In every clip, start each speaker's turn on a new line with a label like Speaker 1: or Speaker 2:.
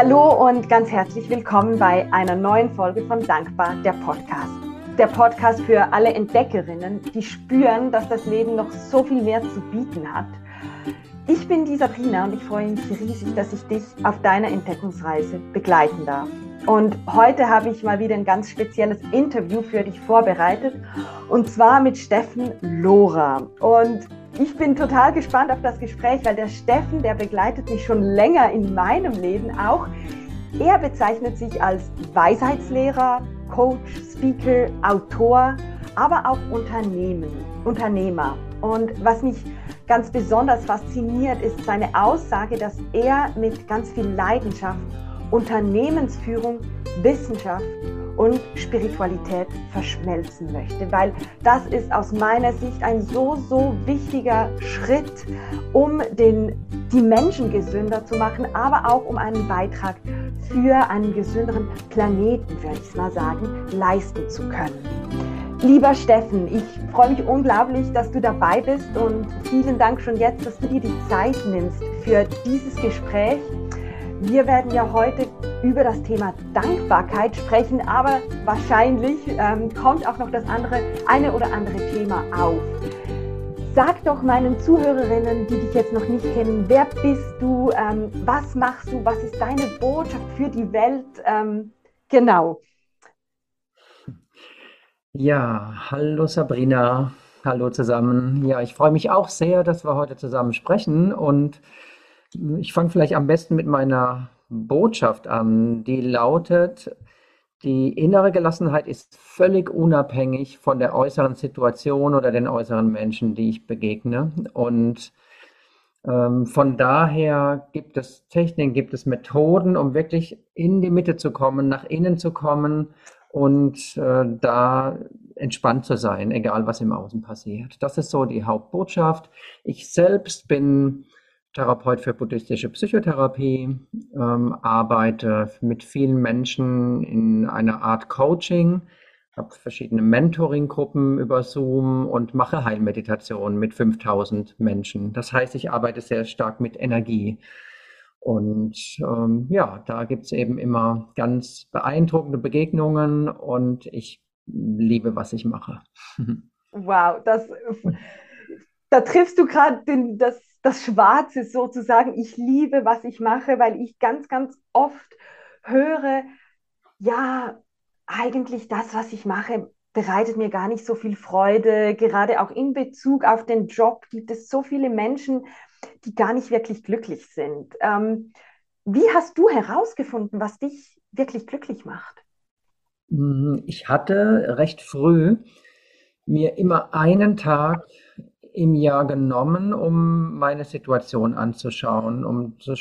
Speaker 1: Hallo und ganz herzlich willkommen bei einer neuen Folge von Dankbar, der Podcast. Der Podcast für alle Entdeckerinnen, die spüren, dass das Leben noch so viel mehr zu bieten hat. Ich bin die Sabrina und ich freue mich riesig, dass ich dich auf deiner Entdeckungsreise begleiten darf. Und heute habe ich mal wieder ein ganz spezielles Interview für dich vorbereitet und zwar mit Steffen Lora. Und ich bin total gespannt auf das Gespräch, weil der Steffen, der begleitet mich schon länger in meinem Leben auch. Er bezeichnet sich als Weisheitslehrer, Coach, Speaker, Autor, aber auch Unternehmen, Unternehmer. Und was mich ganz besonders fasziniert, ist seine Aussage, dass er mit ganz viel Leidenschaft Unternehmensführung, Wissenschaft und Spiritualität verschmelzen möchte, weil das ist aus meiner Sicht ein so, so wichtiger Schritt, um den, die Menschen gesünder zu machen, aber auch um einen Beitrag für einen gesünderen Planeten, würde ich mal sagen, leisten zu können. Lieber Steffen, ich freue mich unglaublich, dass du dabei bist und vielen Dank schon jetzt, dass du dir die Zeit nimmst für dieses Gespräch. Wir werden ja heute über das Thema Dankbarkeit sprechen, aber wahrscheinlich ähm, kommt auch noch das andere, eine oder andere Thema auf. Sag doch meinen Zuhörerinnen, die dich jetzt noch nicht kennen, wer bist du, ähm, was machst du, was ist deine Botschaft für die Welt? Ähm, genau.
Speaker 2: Ja, hallo Sabrina, hallo zusammen. Ja, ich freue mich auch sehr, dass wir heute zusammen sprechen und ich fange vielleicht am besten mit meiner Botschaft an, die lautet, die innere Gelassenheit ist völlig unabhängig von der äußeren Situation oder den äußeren Menschen, die ich begegne. Und ähm, von daher gibt es Techniken, gibt es Methoden, um wirklich in die Mitte zu kommen, nach innen zu kommen und äh, da entspannt zu sein, egal was im Außen passiert. Das ist so die Hauptbotschaft. Ich selbst bin Therapeut für buddhistische Psychotherapie, ähm, arbeite mit vielen Menschen in einer Art Coaching, habe verschiedene Mentoring-Gruppen über Zoom und mache Heilmeditation mit 5000 Menschen. Das heißt, ich arbeite sehr stark mit Energie. Und ähm, ja, da gibt es eben immer ganz beeindruckende Begegnungen und ich liebe, was ich mache.
Speaker 1: Wow, das, da triffst du gerade das das Schwarze sozusagen. Ich liebe, was ich mache, weil ich ganz, ganz oft höre, ja, eigentlich das, was ich mache, bereitet mir gar nicht so viel Freude. Gerade auch in Bezug auf den Job gibt es so viele Menschen, die gar nicht wirklich glücklich sind. Ähm, wie hast du herausgefunden, was dich wirklich glücklich macht?
Speaker 2: Hm, ich hatte recht früh mir immer einen Tag im Jahr genommen, um meine Situation anzuschauen, um zu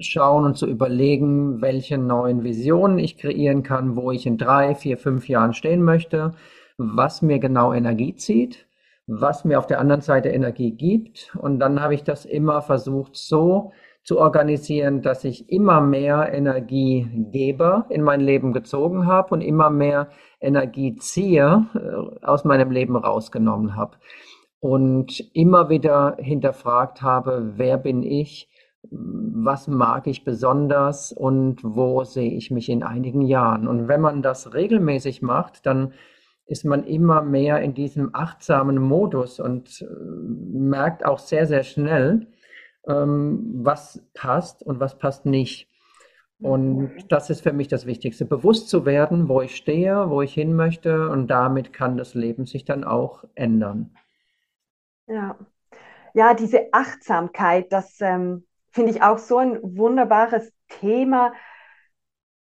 Speaker 2: schauen und zu überlegen, welche neuen Visionen ich kreieren kann, wo ich in drei, vier, fünf Jahren stehen möchte, was mir genau Energie zieht, was mir auf der anderen Seite Energie gibt. Und dann habe ich das immer versucht, so zu organisieren, dass ich immer mehr Energiegeber in mein Leben gezogen habe und immer mehr Energiezieher äh, aus meinem Leben rausgenommen habe und immer wieder hinterfragt habe, wer bin ich, was mag ich besonders und wo sehe ich mich in einigen Jahren. Und wenn man das regelmäßig macht, dann ist man immer mehr in diesem achtsamen Modus und äh, merkt auch sehr, sehr schnell, ähm, was passt und was passt nicht. Und das ist für mich das Wichtigste, bewusst zu werden, wo ich stehe, wo ich hin möchte und damit kann das Leben sich dann auch ändern.
Speaker 1: Ja, ja, diese Achtsamkeit, das ähm, finde ich auch so ein wunderbares Thema,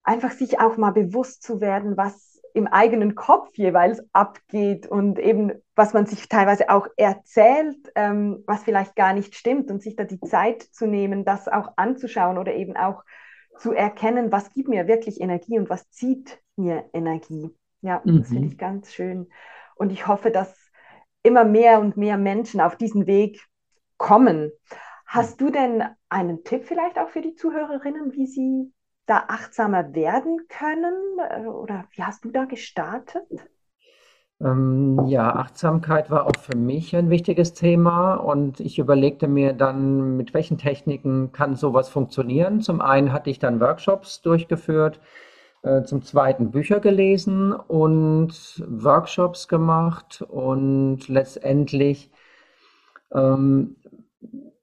Speaker 1: einfach sich auch mal bewusst zu werden, was im eigenen Kopf jeweils abgeht und eben, was man sich teilweise auch erzählt, ähm, was vielleicht gar nicht stimmt und sich da die Zeit zu nehmen, das auch anzuschauen oder eben auch zu erkennen, was gibt mir wirklich Energie und was zieht mir Energie. Ja, mhm. das finde ich ganz schön. Und ich hoffe, dass immer mehr und mehr Menschen auf diesen Weg kommen. Hast du denn einen Tipp vielleicht auch für die Zuhörerinnen, wie sie da achtsamer werden können? Oder wie hast du da gestartet?
Speaker 2: Ähm, ja, Achtsamkeit war auch für mich ein wichtiges Thema und ich überlegte mir dann, mit welchen Techniken kann sowas funktionieren. Zum einen hatte ich dann Workshops durchgeführt, äh, zum zweiten Bücher gelesen und Workshops gemacht und letztendlich ähm,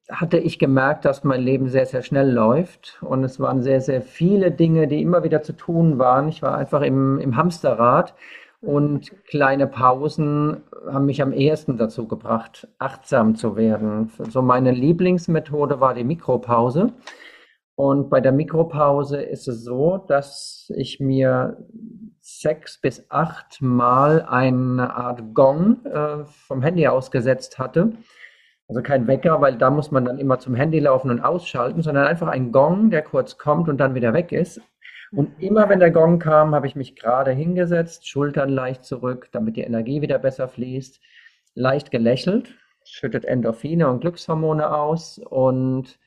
Speaker 2: hatte ich gemerkt, dass mein Leben sehr, sehr schnell läuft und es waren sehr, sehr viele Dinge, die immer wieder zu tun waren. Ich war einfach im, im Hamsterrad und kleine Pausen haben mich am ehesten dazu gebracht, achtsam zu werden. So meine Lieblingsmethode war die Mikropause. Und bei der Mikropause ist es so, dass ich mir sechs bis acht Mal eine Art Gong äh, vom Handy ausgesetzt hatte. Also kein Wecker, weil da muss man dann immer zum Handy laufen und ausschalten, sondern einfach ein Gong, der kurz kommt und dann wieder weg ist. Und immer wenn der Gong kam, habe ich mich gerade hingesetzt, Schultern leicht zurück, damit die Energie wieder besser fließt, leicht gelächelt, schüttet Endorphine und Glückshormone aus und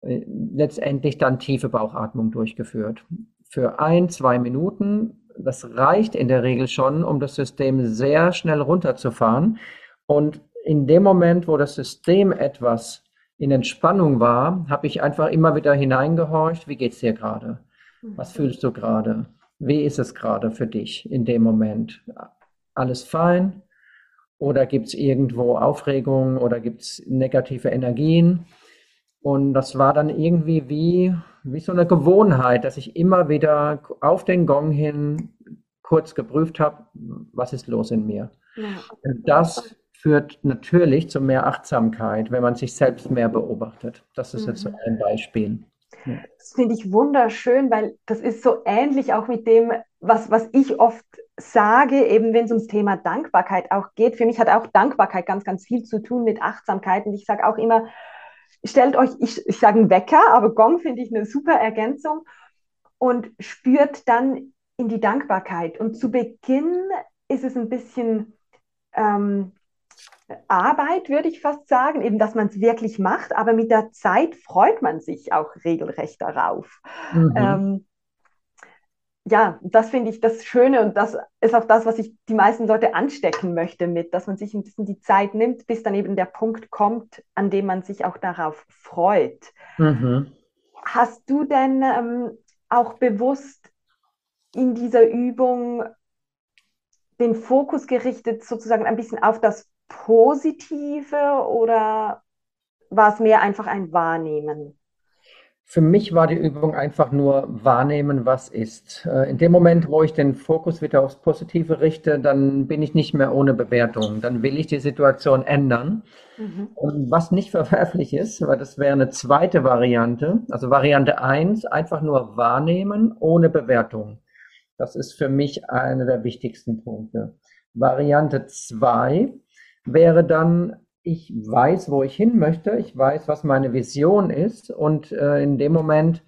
Speaker 2: äh, letztendlich dann tiefe Bauchatmung durchgeführt. Für ein, zwei Minuten, das reicht in der Regel schon, um das System sehr schnell runterzufahren. Und in dem Moment, wo das System etwas in Entspannung war, habe ich einfach immer wieder hineingehorcht, wie geht es dir gerade? Was fühlst du gerade? Wie ist es gerade für dich in dem Moment? Alles fein? Oder gibt es irgendwo Aufregung oder gibt es negative Energien? Und das war dann irgendwie wie, wie so eine Gewohnheit, dass ich immer wieder auf den Gong hin kurz geprüft habe, was ist los in mir. Ja. Das führt natürlich zu mehr Achtsamkeit, wenn man sich selbst mehr beobachtet. Das ist mhm. jetzt so mhm. ein Beispiel.
Speaker 1: Das finde ich wunderschön, weil das ist so ähnlich auch mit dem, was, was ich oft sage, eben wenn es ums Thema Dankbarkeit auch geht. Für mich hat auch Dankbarkeit ganz, ganz viel zu tun mit Achtsamkeit. Und ich sage auch immer, stellt euch, ich, ich sage einen Wecker, aber Gong finde ich eine super Ergänzung und spürt dann in die Dankbarkeit. Und zu Beginn ist es ein bisschen ähm, Arbeit, würde ich fast sagen, eben, dass man es wirklich macht, aber mit der Zeit freut man sich auch regelrecht darauf. Mhm. Ähm, ja, das finde ich das Schöne und das ist auch das, was ich die meisten Leute anstecken möchte mit, dass man sich ein bisschen die Zeit nimmt, bis dann eben der Punkt kommt, an dem man sich auch darauf freut. Mhm. Hast du denn ähm, auch bewusst in dieser Übung den Fokus gerichtet, sozusagen ein bisschen auf das Positive oder war es mehr einfach ein Wahrnehmen?
Speaker 2: Für mich war die Übung einfach nur wahrnehmen, was ist. Äh, in dem Moment, wo ich den Fokus wieder aufs Positive richte, dann bin ich nicht mehr ohne Bewertung. Dann will ich die Situation ändern. Mhm. Und was nicht verwerflich ist, weil das wäre eine zweite Variante. Also Variante 1, einfach nur wahrnehmen ohne Bewertung. Das ist für mich einer der wichtigsten Punkte. Variante 2 wäre dann, ich weiß, wo ich hin möchte, ich weiß, was meine Vision ist und äh, in dem Moment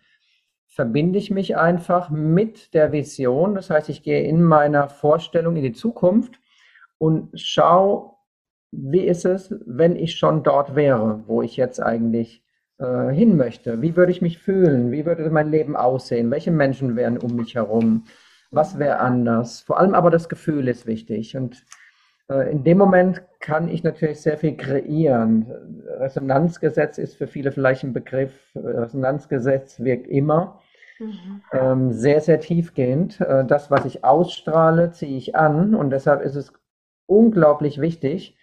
Speaker 2: verbinde ich mich einfach mit der Vision. Das heißt, ich gehe in meiner Vorstellung in die Zukunft und schaue, wie ist es, wenn ich schon dort wäre, wo ich jetzt eigentlich äh, hin möchte. Wie würde ich mich fühlen? Wie würde mein Leben aussehen? Welche Menschen wären um mich herum? Was wäre anders? Vor allem aber das Gefühl ist wichtig. Und äh, in dem Moment kann ich natürlich sehr viel kreieren. Resonanzgesetz ist für viele vielleicht ein Begriff. Resonanzgesetz wirkt immer. Mhm. Ähm, sehr, sehr tiefgehend. Äh, das, was ich ausstrahle, ziehe ich an. Und deshalb ist es unglaublich wichtig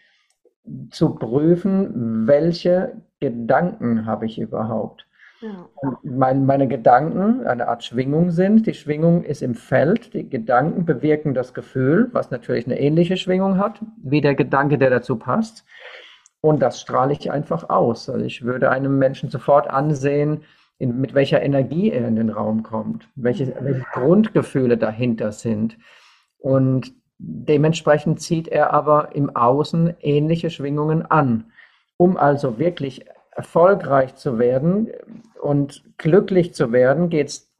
Speaker 2: zu prüfen, welche Gedanken habe ich überhaupt. Ja. Mein, meine Gedanken eine Art Schwingung sind. Die Schwingung ist im Feld. Die Gedanken bewirken das Gefühl, was natürlich eine ähnliche Schwingung hat, wie der Gedanke, der dazu passt. Und das strahle ich einfach aus. Also ich würde einem Menschen sofort ansehen, in, mit welcher Energie er in den Raum kommt, welche, welche Grundgefühle dahinter sind. Und dementsprechend zieht er aber im Außen ähnliche Schwingungen an. Um also wirklich erfolgreich zu werden und glücklich zu werden, geht es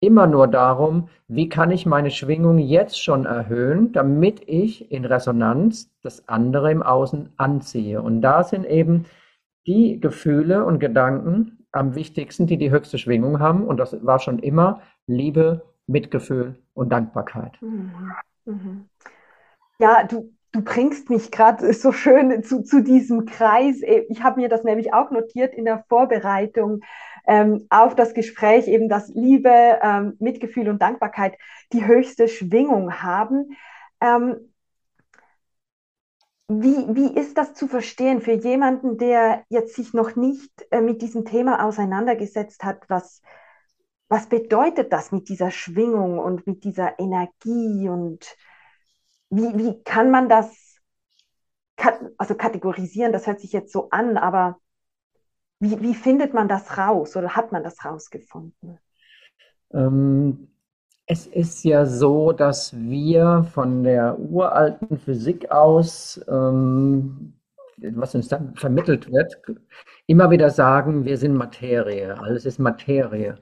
Speaker 2: immer nur darum, wie kann ich meine Schwingung jetzt schon erhöhen, damit ich in Resonanz das andere im Außen anziehe. Und da sind eben die Gefühle und Gedanken am wichtigsten, die die höchste Schwingung haben. Und das war schon immer Liebe, Mitgefühl und Dankbarkeit. Mhm.
Speaker 1: Mhm. Ja, du, du bringst mich gerade so schön zu, zu diesem Kreis. Ich habe mir das nämlich auch notiert in der Vorbereitung ähm, auf das Gespräch, eben dass Liebe, ähm, Mitgefühl und Dankbarkeit die höchste Schwingung haben. Ähm, wie, wie ist das zu verstehen für jemanden, der jetzt sich noch nicht äh, mit diesem Thema auseinandergesetzt hat? Was, was bedeutet das mit dieser Schwingung und mit dieser Energie? Und wie, wie kann man das also kategorisieren? Das hört sich jetzt so an, aber wie, wie findet man das raus oder hat man das rausgefunden?
Speaker 2: Ähm, es ist ja so, dass wir von der uralten Physik aus, ähm, was uns dann vermittelt wird, immer wieder sagen, wir sind Materie, alles ist Materie.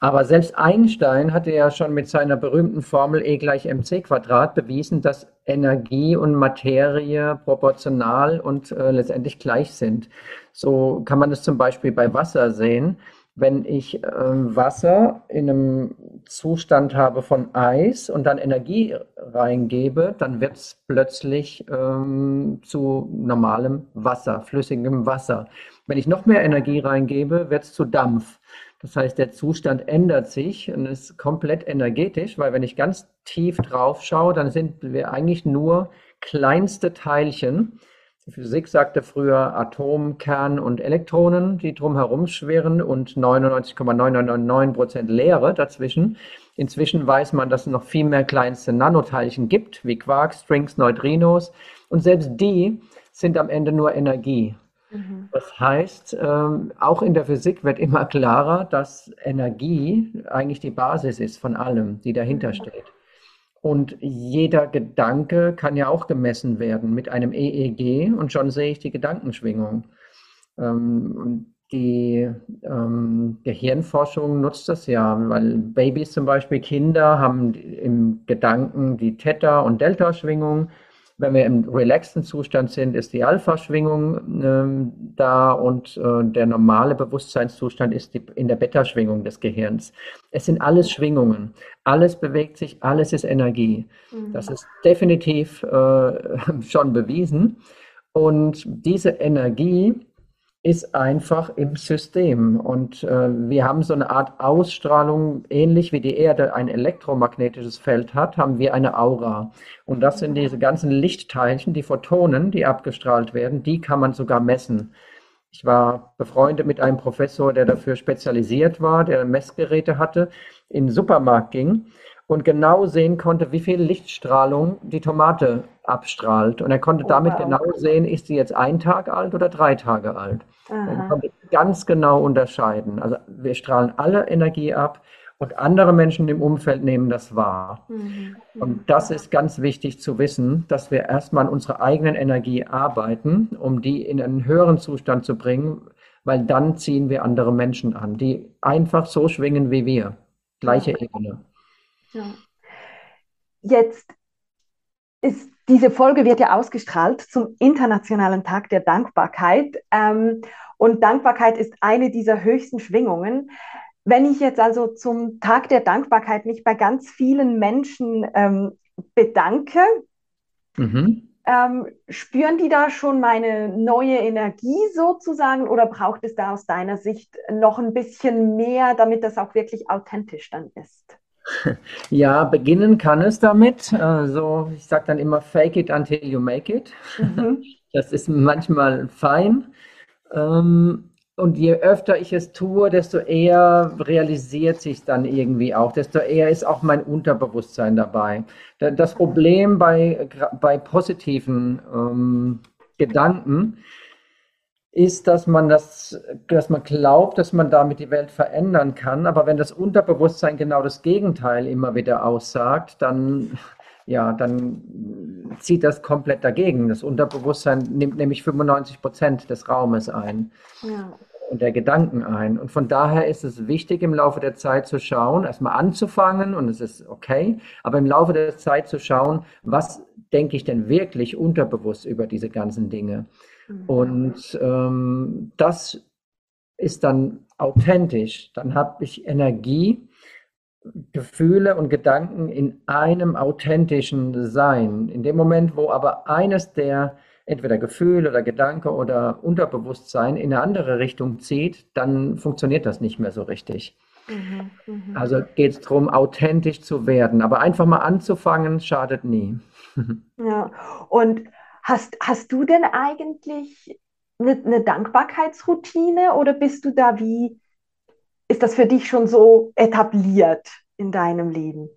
Speaker 2: Aber selbst Einstein hatte ja schon mit seiner berühmten Formel E gleich mc Quadrat bewiesen, dass Energie und Materie proportional und äh, letztendlich gleich sind. So kann man es zum Beispiel bei Wasser sehen. Wenn ich äh, Wasser in einem Zustand habe von Eis und dann Energie reingebe, dann wird es plötzlich ähm, zu normalem Wasser, flüssigem Wasser. Wenn ich noch mehr Energie reingebe, wird es zu Dampf. Das heißt, der Zustand ändert sich und ist komplett energetisch, weil wenn ich ganz tief drauf schaue, dann sind wir eigentlich nur kleinste Teilchen. Die Physik sagte früher Atom, Kern und Elektronen, die drumherum schwirren und 99,999 Prozent Leere dazwischen. Inzwischen weiß man, dass es noch viel mehr kleinste Nanoteilchen gibt, wie Quarks, Strings, Neutrinos. Und selbst die sind am Ende nur Energie. Mhm. Das heißt, ähm, auch in der Physik wird immer klarer, dass Energie eigentlich die Basis ist von allem, die dahinter mhm. steht. Und jeder Gedanke kann ja auch gemessen werden mit einem EEG und schon sehe ich die Gedankenschwingung. Ähm, die ähm, Gehirnforschung nutzt das ja, weil Babys zum Beispiel, Kinder haben im Gedanken die Theta- und Delta-Schwingung wenn wir im relaxten Zustand sind, ist die Alpha-Schwingung äh, da und äh, der normale Bewusstseinszustand ist die, in der Beta-Schwingung des Gehirns. Es sind alles Schwingungen. Alles bewegt sich, alles ist Energie. Mhm. Das ist definitiv äh, schon bewiesen. Und diese Energie ist einfach im System. Und äh, wir haben so eine Art Ausstrahlung, ähnlich wie die Erde ein elektromagnetisches Feld hat, haben wir eine Aura. Und das sind diese ganzen Lichtteilchen, die Photonen, die abgestrahlt werden, die kann man sogar messen. Ich war befreundet mit einem Professor, der dafür spezialisiert war, der Messgeräte hatte, in den Supermarkt ging und genau sehen konnte, wie viel Lichtstrahlung die Tomate abstrahlt. Und er konnte oh, damit wow. genau sehen, ist sie jetzt ein Tag alt oder drei Tage alt. Er konnte ganz genau unterscheiden. Also wir strahlen alle Energie ab und andere Menschen im Umfeld nehmen das wahr. Mhm. Und das ist ganz wichtig zu wissen, dass wir erstmal an unserer eigenen Energie arbeiten, um die in einen höheren Zustand zu bringen, weil dann ziehen wir andere Menschen an, die einfach so schwingen wie wir. Gleiche. Ebene.
Speaker 1: Ja. Jetzt ist diese Folge wird ja ausgestrahlt zum Internationalen Tag der Dankbarkeit. Ähm, und Dankbarkeit ist eine dieser höchsten Schwingungen. Wenn ich jetzt also zum Tag der Dankbarkeit mich bei ganz vielen Menschen ähm, bedanke, mhm. ähm, spüren die da schon meine neue Energie sozusagen oder braucht es da aus deiner Sicht noch ein bisschen mehr, damit das auch wirklich authentisch dann ist?
Speaker 2: Ja, beginnen kann es damit. Also ich sage dann immer, fake it until you make it. Mhm. Das ist manchmal fein. Ähm, und je öfter ich es tue, desto eher realisiert sich dann irgendwie auch, desto eher ist auch mein Unterbewusstsein dabei. Das Problem bei, bei positiven ähm, Gedanken ist, dass man das, dass man glaubt, dass man damit die Welt verändern kann. Aber wenn das Unterbewusstsein genau das Gegenteil immer wieder aussagt, dann, ja, dann zieht das komplett dagegen. Das Unterbewusstsein nimmt nämlich 95 Prozent des Raumes ein. Ja. Und der Gedanken ein. Und von daher ist es wichtig, im Laufe der Zeit zu schauen, erstmal anzufangen, und es ist okay, aber im Laufe der Zeit zu schauen, was denke ich denn wirklich unterbewusst über diese ganzen Dinge. Mhm. Und ähm, das ist dann authentisch. Dann habe ich Energie, Gefühle und Gedanken in einem authentischen Sein. In dem Moment, wo aber eines der entweder Gefühl oder Gedanke oder Unterbewusstsein in eine andere Richtung zieht, dann funktioniert das nicht mehr so richtig. Mhm, mh. Also geht es darum, authentisch zu werden. Aber einfach mal anzufangen, schadet nie.
Speaker 1: Ja, und hast, hast du denn eigentlich eine, eine Dankbarkeitsroutine oder bist du da wie, ist das für dich schon so etabliert in deinem Leben?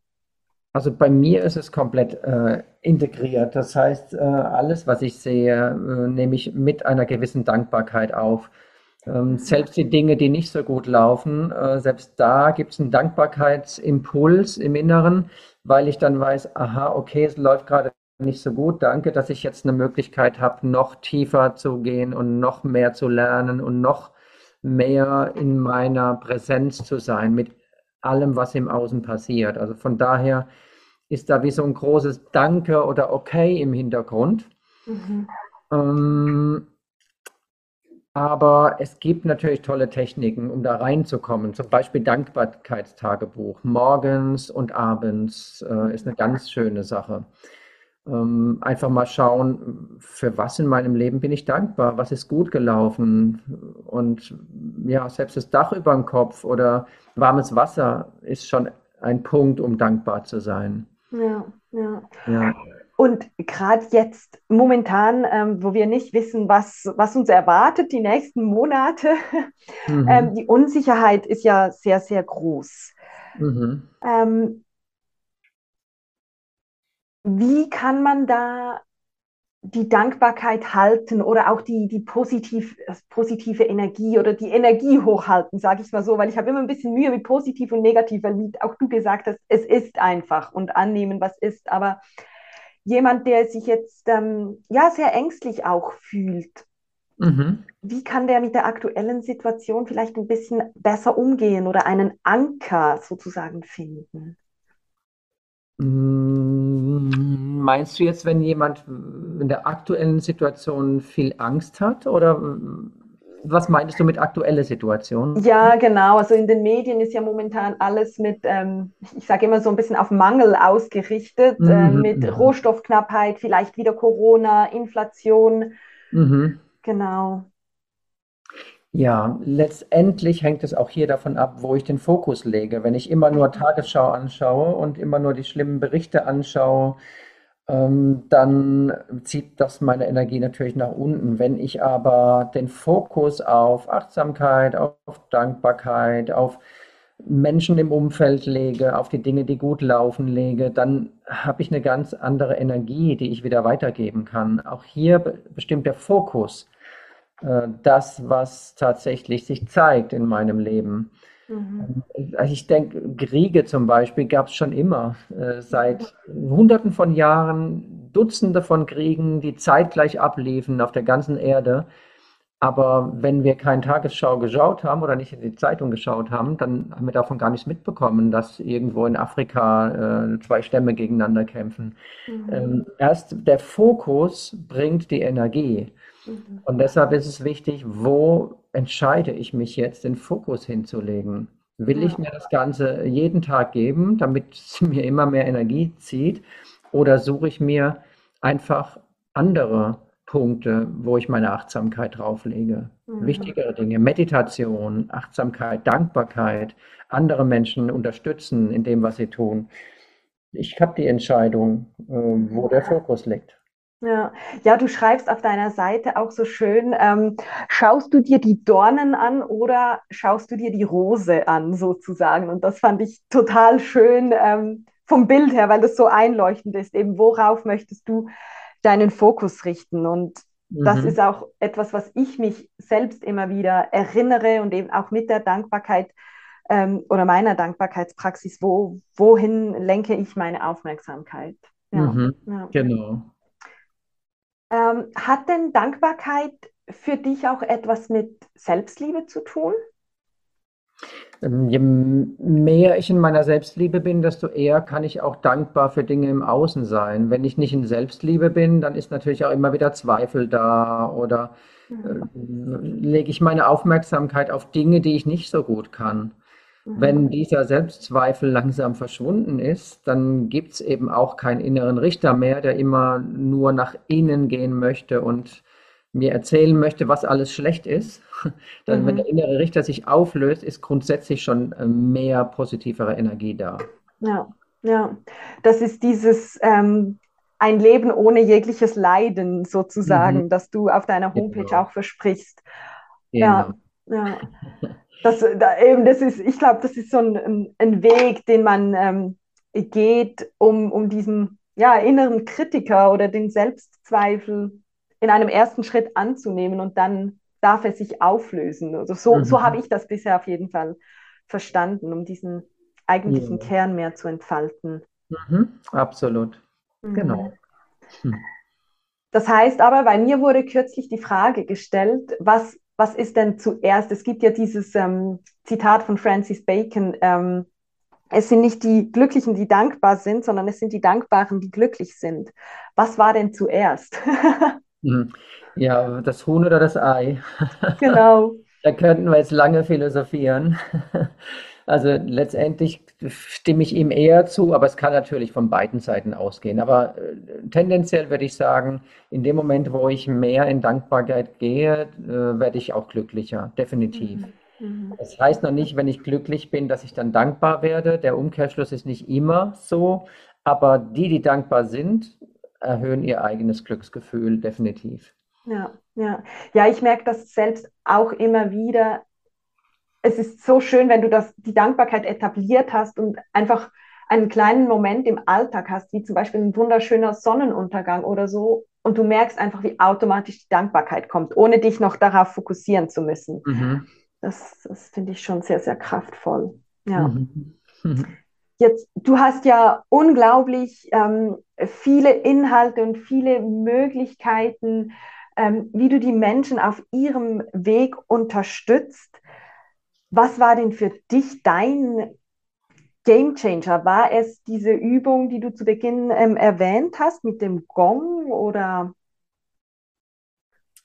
Speaker 2: Also bei mir ist es komplett äh, integriert. Das heißt, äh, alles, was ich sehe, äh, nehme ich mit einer gewissen Dankbarkeit auf. Ähm, selbst die Dinge, die nicht so gut laufen, äh, selbst da gibt es einen Dankbarkeitsimpuls im Inneren, weil ich dann weiß, aha, okay, es läuft gerade nicht so gut. Danke, dass ich jetzt eine Möglichkeit habe, noch tiefer zu gehen und noch mehr zu lernen und noch mehr in meiner Präsenz zu sein mit allem, was im Außen passiert. Also von daher ist da wie so ein großes Danke oder Okay im Hintergrund. Mhm. Ähm, aber es gibt natürlich tolle Techniken, um da reinzukommen. Zum Beispiel Dankbarkeitstagebuch. Morgens und abends äh, ist eine ganz schöne Sache. Ähm, einfach mal schauen, für was in meinem Leben bin ich dankbar, was ist gut gelaufen. Und ja, selbst das Dach über dem Kopf oder warmes Wasser ist schon ein Punkt, um dankbar zu sein.
Speaker 1: Ja, ja. ja. Und gerade jetzt, momentan, ähm, wo wir nicht wissen, was, was uns erwartet, die nächsten Monate, mhm. ähm, die Unsicherheit ist ja sehr, sehr groß. Mhm. Wie kann man da die Dankbarkeit halten oder auch die, die positiv, positive Energie oder die Energie hochhalten, sage ich mal so, weil ich habe immer ein bisschen Mühe mit positiv und negativ, weil wie auch du gesagt hast, es ist einfach und annehmen, was ist. Aber jemand, der sich jetzt ähm, ja sehr ängstlich auch fühlt, mhm. wie kann der mit der aktuellen Situation vielleicht ein bisschen besser umgehen oder einen Anker sozusagen finden?
Speaker 2: Hm, meinst du jetzt, wenn jemand in der aktuellen Situation viel Angst hat oder was meinst du mit aktueller Situation?
Speaker 1: Ja, genau. Also in den Medien ist ja momentan alles mit, ähm, ich sage immer so ein bisschen auf Mangel ausgerichtet, mhm. äh, mit mhm. Rohstoffknappheit, vielleicht wieder Corona, Inflation. Mhm. Genau.
Speaker 2: Ja, letztendlich hängt es auch hier davon ab, wo ich den Fokus lege. Wenn ich immer nur Tagesschau anschaue und immer nur die schlimmen Berichte anschaue, ähm, dann zieht das meine Energie natürlich nach unten. Wenn ich aber den Fokus auf Achtsamkeit, auf Dankbarkeit, auf Menschen im Umfeld lege, auf die Dinge, die gut laufen lege, dann habe ich eine ganz andere Energie, die ich wieder weitergeben kann. Auch hier bestimmt der Fokus äh, das, was tatsächlich sich zeigt in meinem Leben. Mhm. Also ich denke, Kriege zum Beispiel gab es schon immer, äh, seit Hunderten von Jahren, Dutzende von Kriegen, die zeitgleich abliefen auf der ganzen Erde. Aber wenn wir keine Tagesschau geschaut haben oder nicht in die Zeitung geschaut haben, dann haben wir davon gar nichts mitbekommen, dass irgendwo in Afrika äh, zwei Stämme gegeneinander kämpfen. Mhm. Ähm, erst der Fokus bringt die Energie. Mhm. Und deshalb ist es wichtig, wo entscheide ich mich jetzt, den Fokus hinzulegen? Will ja. ich mir das Ganze jeden Tag geben, damit es mir immer mehr Energie zieht? Oder suche ich mir einfach andere Punkte, wo ich meine Achtsamkeit drauflege? Mhm. Wichtigere Dinge, Meditation, Achtsamkeit, Dankbarkeit, andere Menschen unterstützen in dem, was sie tun. Ich habe die Entscheidung, äh, wo der Fokus liegt.
Speaker 1: Ja. ja, du schreibst auf deiner Seite auch so schön, ähm, schaust du dir die Dornen an oder schaust du dir die Rose an, sozusagen? Und das fand ich total schön ähm, vom Bild her, weil das so einleuchtend ist. Eben, worauf möchtest du deinen Fokus richten? Und mhm. das ist auch etwas, was ich mich selbst immer wieder erinnere und eben auch mit der Dankbarkeit ähm, oder meiner Dankbarkeitspraxis, wo, wohin lenke ich meine Aufmerksamkeit?
Speaker 2: Ja, mhm. ja. Genau.
Speaker 1: Ähm, hat denn Dankbarkeit für dich auch etwas mit Selbstliebe zu tun?
Speaker 2: Ähm, je mehr ich in meiner Selbstliebe bin, desto eher kann ich auch dankbar für Dinge im Außen sein. Wenn ich nicht in Selbstliebe bin, dann ist natürlich auch immer wieder Zweifel da oder äh, lege ich meine Aufmerksamkeit auf Dinge, die ich nicht so gut kann. Mhm. Wenn dieser Selbstzweifel langsam verschwunden ist, dann gibt es eben auch keinen inneren Richter mehr, der immer nur nach innen gehen möchte und mir erzählen möchte, was alles schlecht ist. Dann, mhm. wenn der innere Richter sich auflöst, ist grundsätzlich schon äh, mehr positivere Energie da.
Speaker 1: Ja, ja. Das ist dieses ähm, ein Leben ohne jegliches Leiden sozusagen, mhm. das du auf deiner Homepage genau. auch versprichst. Genau. Ja, ja. Das, da, eben, das ist, ich glaube, das ist so ein, ein Weg, den man ähm, geht, um, um diesen ja, inneren Kritiker oder den Selbstzweifel in einem ersten Schritt anzunehmen und dann darf er sich auflösen. Also so, mhm. so habe ich das bisher auf jeden Fall verstanden, um diesen eigentlichen ja. Kern mehr zu entfalten.
Speaker 2: Mhm. Absolut. Mhm. Genau. Hm.
Speaker 1: Das heißt aber, bei mir wurde kürzlich die Frage gestellt, was was ist denn zuerst? Es gibt ja dieses ähm, Zitat von Francis Bacon, ähm, es sind nicht die Glücklichen, die dankbar sind, sondern es sind die Dankbaren, die glücklich sind. Was war denn zuerst?
Speaker 2: Hm. ja, das Huhn oder das Ei?
Speaker 1: Genau.
Speaker 2: da könnten wir jetzt lange philosophieren. Also letztendlich stimme ich ihm eher zu, aber es kann natürlich von beiden Seiten ausgehen. Aber äh, tendenziell würde ich sagen, in dem Moment, wo ich mehr in Dankbarkeit gehe, äh, werde ich auch glücklicher, definitiv. Mhm. mhm. Das heißt noch nicht, wenn ich glücklich bin, dass ich dann dankbar werde. Der Umkehrschluss ist nicht immer so, aber die, die dankbar sind, erhöhen ihr eigenes Glücksgefühl definitiv.
Speaker 1: Ja, ja. Ja, ich merke das selbst auch immer wieder es ist so schön, wenn du das, die Dankbarkeit etabliert hast und einfach einen kleinen Moment im Alltag hast, wie zum Beispiel ein wunderschöner Sonnenuntergang oder so, und du merkst einfach, wie automatisch die Dankbarkeit kommt, ohne dich noch darauf fokussieren zu müssen. Mhm. Das, das finde ich schon sehr, sehr kraftvoll. Ja. Mhm. Mhm. Jetzt, du hast ja unglaublich ähm, viele Inhalte und viele Möglichkeiten, ähm, wie du die Menschen auf ihrem Weg unterstützt. Was war denn für dich dein Game Changer? War es diese Übung, die du zu Beginn ähm, erwähnt hast mit dem Gong oder?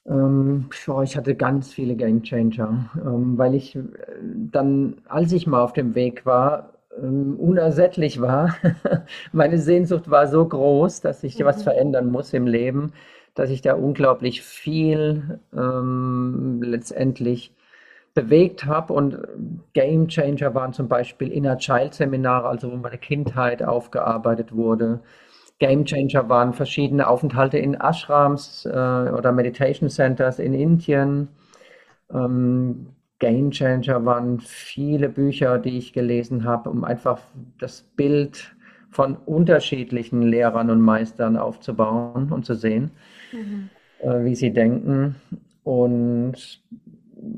Speaker 2: Ähm, ich hatte ganz viele Game Changer, ähm, weil ich äh, dann, als ich mal auf dem Weg war, ähm, unersättlich war. Meine Sehnsucht war so groß, dass ich mhm. was verändern muss im Leben, dass ich da unglaublich viel ähm, letztendlich bewegt habe und Game Changer waren zum Beispiel Inner Child Seminare, also wo meine Kindheit aufgearbeitet wurde. Game Changer waren verschiedene Aufenthalte in Ashrams äh, oder Meditation Centers in Indien. Ähm, Game Changer waren viele Bücher, die ich gelesen habe, um einfach das Bild von unterschiedlichen Lehrern und Meistern aufzubauen und zu sehen, mhm. äh, wie sie denken. Und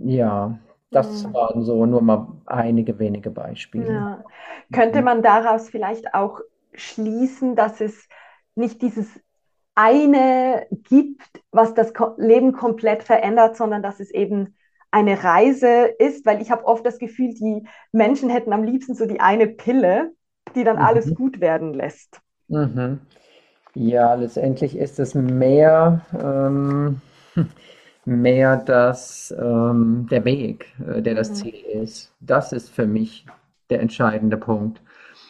Speaker 2: ja, das mhm. waren so nur mal einige wenige Beispiele. Ja.
Speaker 1: Könnte man daraus vielleicht auch schließen, dass es nicht dieses eine gibt, was das Leben komplett verändert, sondern dass es eben eine Reise ist, weil ich habe oft das Gefühl, die Menschen hätten am liebsten so die eine Pille, die dann mhm. alles gut werden lässt.
Speaker 2: Mhm. Ja, letztendlich ist es mehr, ähm, mehr das, ähm, der Weg, äh, der das mhm. Ziel ist. Das ist für mich der entscheidende Punkt.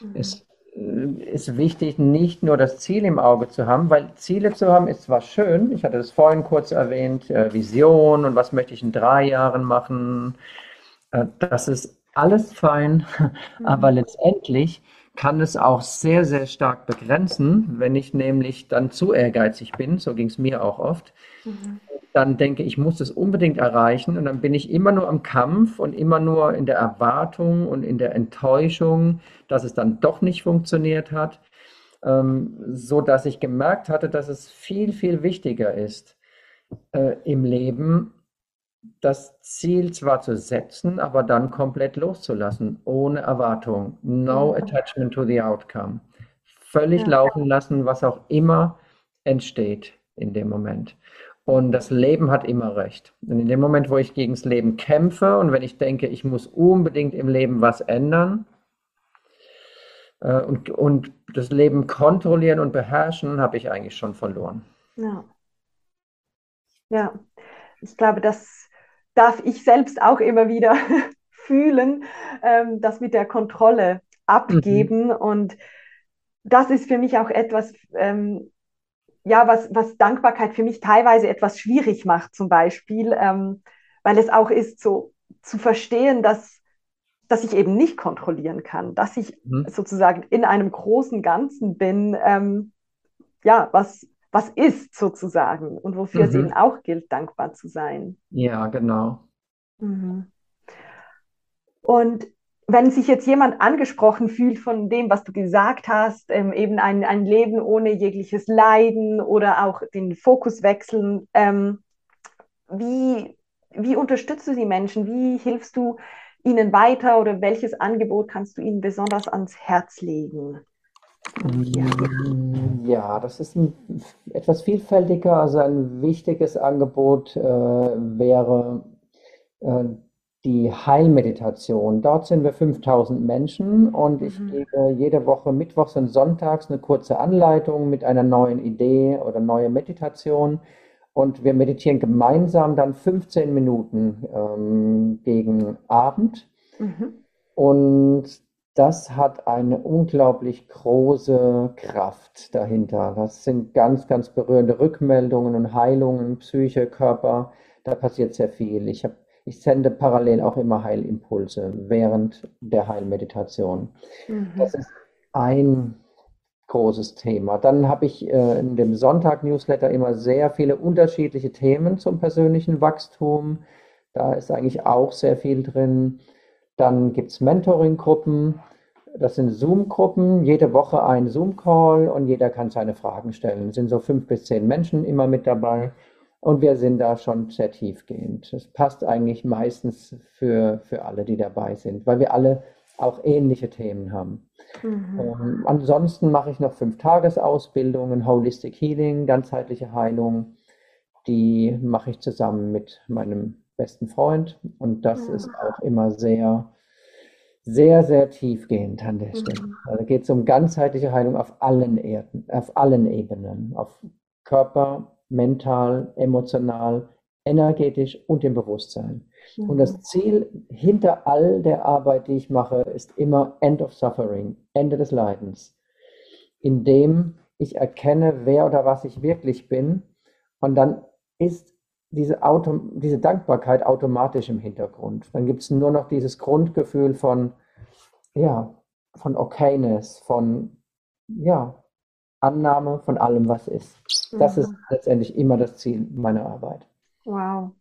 Speaker 2: Mhm. Es äh, ist wichtig, nicht nur das Ziel im Auge zu haben, weil Ziele zu haben ist zwar schön, ich hatte das vorhin kurz erwähnt, äh, Vision und was möchte ich in drei Jahren machen. Das ist alles fein, mhm. aber letztendlich kann es auch sehr, sehr stark begrenzen, wenn ich nämlich dann zu ehrgeizig bin, so ging es mir auch oft, mhm dann denke ich, muss es unbedingt erreichen und dann bin ich immer nur am Kampf und immer nur in der Erwartung und in der Enttäuschung, dass es dann doch nicht funktioniert hat, ähm, so dass ich gemerkt hatte, dass es viel, viel wichtiger ist äh, im Leben, das Ziel zwar zu setzen, aber dann komplett loszulassen, ohne Erwartung. No mhm. attachment to the outcome. Völlig ja. laufen lassen, was auch immer entsteht in dem Moment. Und das Leben hat immer recht. Und in dem Moment, wo ich gegen das Leben kämpfe und wenn ich denke, ich muss unbedingt im Leben was ändern äh, und, und das Leben kontrollieren und beherrschen, habe ich eigentlich schon verloren.
Speaker 1: Ja. Ja, ich glaube, das darf ich selbst auch immer wieder fühlen, ähm, das mit der Kontrolle abgeben. Mhm. Und das ist für mich auch etwas, ähm, ja, was, was Dankbarkeit für mich teilweise etwas schwierig macht, zum Beispiel, ähm, weil es auch ist, so zu verstehen, dass, dass ich eben nicht kontrollieren kann, dass ich mhm. sozusagen in einem großen Ganzen bin, ähm, ja, was, was ist sozusagen und wofür mhm. es eben auch gilt, dankbar zu sein.
Speaker 2: Ja, genau. Mhm.
Speaker 1: Und wenn sich jetzt jemand angesprochen fühlt von dem, was du gesagt hast, ähm, eben ein, ein Leben ohne jegliches Leiden oder auch den Fokus wechseln, ähm, wie, wie unterstützt du die Menschen? Wie hilfst du ihnen weiter oder welches Angebot kannst du ihnen besonders ans Herz legen?
Speaker 2: Ja, das ist ein, etwas vielfältiger. Also ein wichtiges Angebot äh, wäre äh, die Heilmeditation. Dort sind wir 5000 Menschen und ich mhm. gebe jede Woche mittwochs und sonntags eine kurze Anleitung mit einer neuen Idee oder neue Meditation. Und wir meditieren gemeinsam dann 15 Minuten ähm, gegen Abend. Mhm. Und das hat eine unglaublich große Kraft dahinter. Das sind ganz, ganz berührende Rückmeldungen und Heilungen, Psyche, Körper. Da passiert sehr viel. Ich habe ich sende parallel auch immer Heilimpulse während der Heilmeditation. Mhm. Das ist ein großes Thema. Dann habe ich äh, in dem Sonntag-Newsletter immer sehr viele unterschiedliche Themen zum persönlichen Wachstum. Da ist eigentlich auch sehr viel drin. Dann gibt es Mentoring-Gruppen. Das sind Zoom-Gruppen, jede Woche ein Zoom-Call und jeder kann seine Fragen stellen. Es sind so fünf bis zehn Menschen immer mit dabei. Und wir sind da schon sehr tiefgehend. Das passt eigentlich meistens für, für alle, die dabei sind, weil wir alle auch ähnliche Themen haben. Mhm. Ähm, ansonsten mache ich noch fünf Tagesausbildungen, Holistic Healing, ganzheitliche Heilung. Die mache ich zusammen mit meinem besten Freund und das mhm. ist auch immer sehr, sehr, sehr tiefgehend an der Stelle. Mhm. Also geht es um ganzheitliche Heilung auf allen Erden, auf allen Ebenen, auf Körper, mental, emotional, energetisch und im Bewusstsein. Mhm. Und das mhm. Ziel hinter all der Arbeit, die ich mache, ist immer End of Suffering, Ende des Leidens, indem ich erkenne, wer oder was ich wirklich bin. Und dann ist diese, Auto, diese Dankbarkeit automatisch im Hintergrund. Dann gibt es nur noch dieses Grundgefühl von, ja, von Okayness, von, ja, Annahme von allem, was ist. Das mhm. ist letztendlich immer das Ziel meiner Arbeit.
Speaker 1: Wow,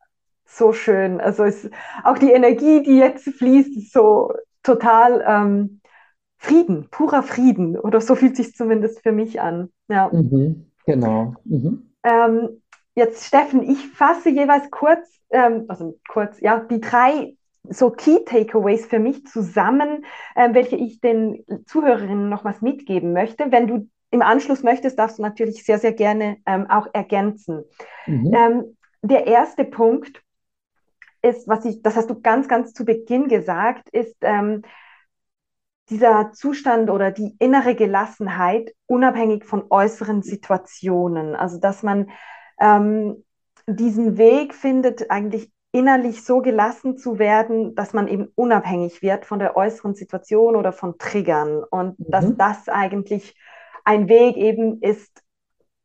Speaker 1: so schön. Also ist auch die Energie, die jetzt fließt, ist so total ähm, Frieden, purer Frieden. Oder so fühlt sich zumindest für mich an. Ja.
Speaker 2: Mhm, genau.
Speaker 1: Mhm. Ähm, jetzt, Steffen, ich fasse jeweils kurz, ähm, also kurz, ja, die drei so Key Takeaways für mich zusammen, äh, welche ich den Zuhörerinnen nochmals mitgeben möchte. Wenn du im Anschluss möchtest, darfst du natürlich sehr, sehr gerne ähm, auch ergänzen. Mhm. Ähm, der erste Punkt ist, was ich, das hast du ganz, ganz zu Beginn gesagt, ist ähm, dieser Zustand oder die innere Gelassenheit unabhängig von äußeren Situationen. Also, dass man ähm, diesen Weg findet, eigentlich innerlich so gelassen zu werden, dass man eben unabhängig wird von der äußeren Situation oder von Triggern und mhm. dass das eigentlich ein Weg eben ist,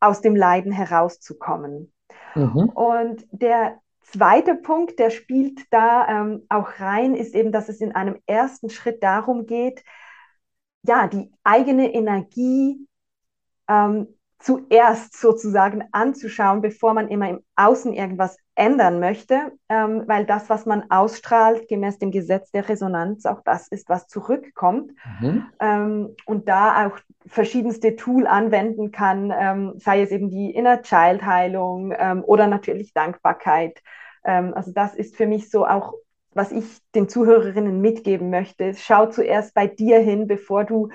Speaker 1: aus dem Leiden herauszukommen. Mhm. Und der zweite Punkt, der spielt da ähm, auch rein, ist eben, dass es in einem ersten Schritt darum geht, ja, die eigene Energie ähm, zuerst sozusagen anzuschauen, bevor man immer im Außen irgendwas ändern möchte, ähm, weil das, was man ausstrahlt, gemäß dem Gesetz der Resonanz, auch das ist, was zurückkommt. Mhm. Ähm, und da auch verschiedenste Tool anwenden kann, ähm, sei es eben die Inner Child Heilung ähm, oder natürlich Dankbarkeit. Ähm, also das ist für mich so auch, was ich den Zuhörerinnen mitgeben möchte. Schau zuerst bei dir hin, bevor du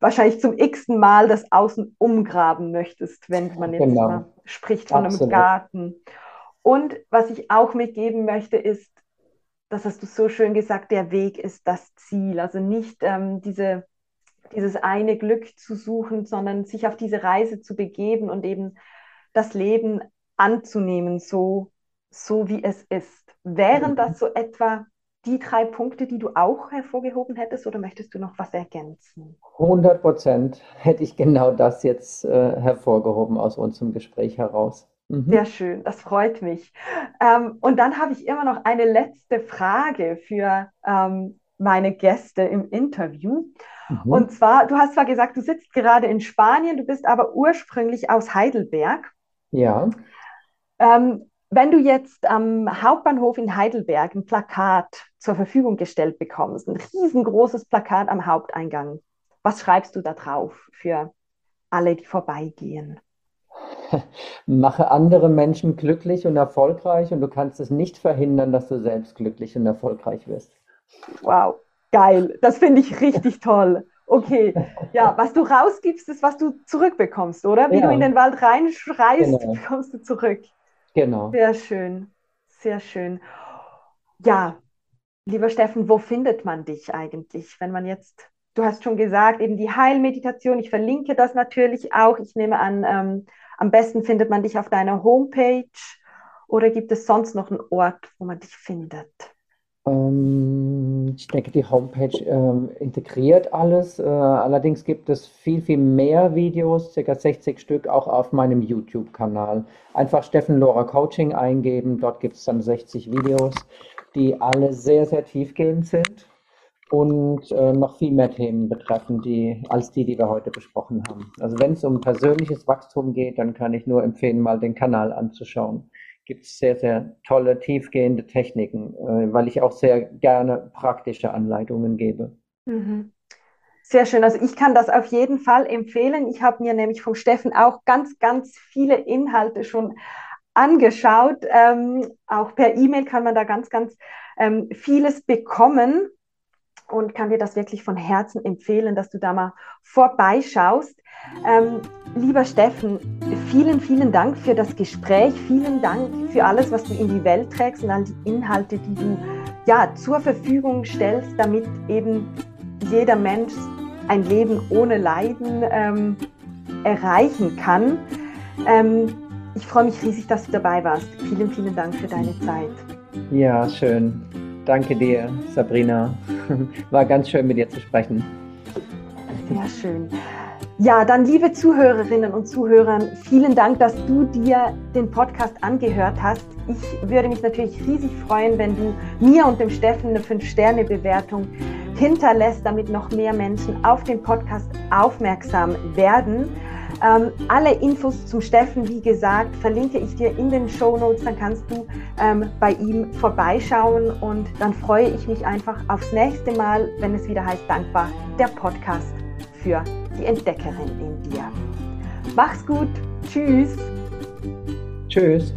Speaker 1: wahrscheinlich zum x-ten Mal das Außen umgraben möchtest, wenn man jetzt genau. spricht von Absolut. einem Garten. Und was ich auch mitgeben möchte, ist, das hast du so schön gesagt, der Weg ist das Ziel. Also nicht ähm, diese, dieses eine Glück zu suchen, sondern sich auf diese Reise zu begeben und eben das Leben anzunehmen, so, so wie es ist. Wären das so etwa die drei Punkte, die du auch hervorgehoben hättest oder möchtest du noch was ergänzen?
Speaker 2: 100 Prozent hätte ich genau das jetzt äh, hervorgehoben aus unserem Gespräch heraus.
Speaker 1: Mhm. Sehr schön, das freut mich. Ähm, und dann habe ich immer noch eine letzte Frage für ähm, meine Gäste im Interview. Mhm. Und zwar, du hast zwar gesagt, du sitzt gerade in Spanien, du bist aber ursprünglich aus Heidelberg.
Speaker 2: Ja.
Speaker 1: Ähm, wenn du jetzt am Hauptbahnhof in Heidelberg ein Plakat zur Verfügung gestellt bekommst, ein riesengroßes Plakat am Haupteingang, was schreibst du da drauf für alle, die vorbeigehen?
Speaker 2: Mache andere Menschen glücklich und erfolgreich und du kannst es nicht verhindern, dass du selbst glücklich und erfolgreich wirst.
Speaker 1: Wow, geil. Das finde ich richtig toll. Okay, ja, was du rausgibst, ist, was du zurückbekommst, oder? Wie ja. du in den Wald reinschreist, genau. bekommst du zurück.
Speaker 2: Genau.
Speaker 1: Sehr schön, sehr schön. Ja, lieber Steffen, wo findet man dich eigentlich, wenn man jetzt, du hast schon gesagt, eben die Heilmeditation, ich verlinke das natürlich auch. Ich nehme an, ähm, am besten findet man dich auf deiner Homepage oder gibt es sonst noch einen Ort, wo man dich findet?
Speaker 2: Ähm, ich denke, die Homepage ähm, integriert alles. Äh, allerdings gibt es viel, viel mehr Videos, ca. 60 Stück, auch auf meinem YouTube-Kanal. Einfach Steffen Lora Coaching eingeben. Dort gibt es dann 60 Videos, die alle sehr, sehr tiefgehend sind und äh, noch viel mehr Themen betreffen, die, als die, die wir heute besprochen haben. Also wenn es um persönliches Wachstum geht, dann kann ich nur empfehlen, mal den Kanal anzuschauen gibt es sehr, sehr tolle, tiefgehende Techniken, äh, weil ich auch sehr gerne praktische Anleitungen gebe.
Speaker 1: Mhm. Sehr schön. Also ich kann das auf jeden Fall empfehlen. Ich habe mir nämlich vom Steffen auch ganz, ganz viele Inhalte schon angeschaut. Ähm, auch per E-Mail kann man da ganz, ganz ähm, vieles bekommen und kann dir das wirklich von Herzen empfehlen, dass du da mal vorbeischaust. Ähm, lieber Steffen, vielen, vielen Dank für das Gespräch. Vielen Dank für alles, was du in die Welt trägst und all die Inhalte, die du ja, zur Verfügung stellst, damit eben jeder Mensch ein Leben ohne Leiden ähm, erreichen kann. Ähm, ich freue mich riesig, dass du dabei warst. Vielen, vielen Dank für deine Zeit.
Speaker 2: Ja, schön. Danke dir, Sabrina. War ganz schön mit dir zu sprechen.
Speaker 1: Sehr schön. Ja, dann liebe Zuhörerinnen und Zuhörer, vielen Dank, dass du dir den Podcast angehört hast. Ich würde mich natürlich riesig freuen, wenn du mir und dem Steffen eine 5-Sterne-Bewertung hinterlässt, damit noch mehr Menschen auf den Podcast aufmerksam werden. Ähm, alle Infos zum Steffen, wie gesagt, verlinke ich dir in den Show Notes. Dann kannst du ähm, bei ihm vorbeischauen und dann freue ich mich einfach aufs nächste Mal, wenn es wieder heißt Dankbar, der Podcast für die Entdeckerin in dir. Mach's gut. Tschüss.
Speaker 2: Tschüss.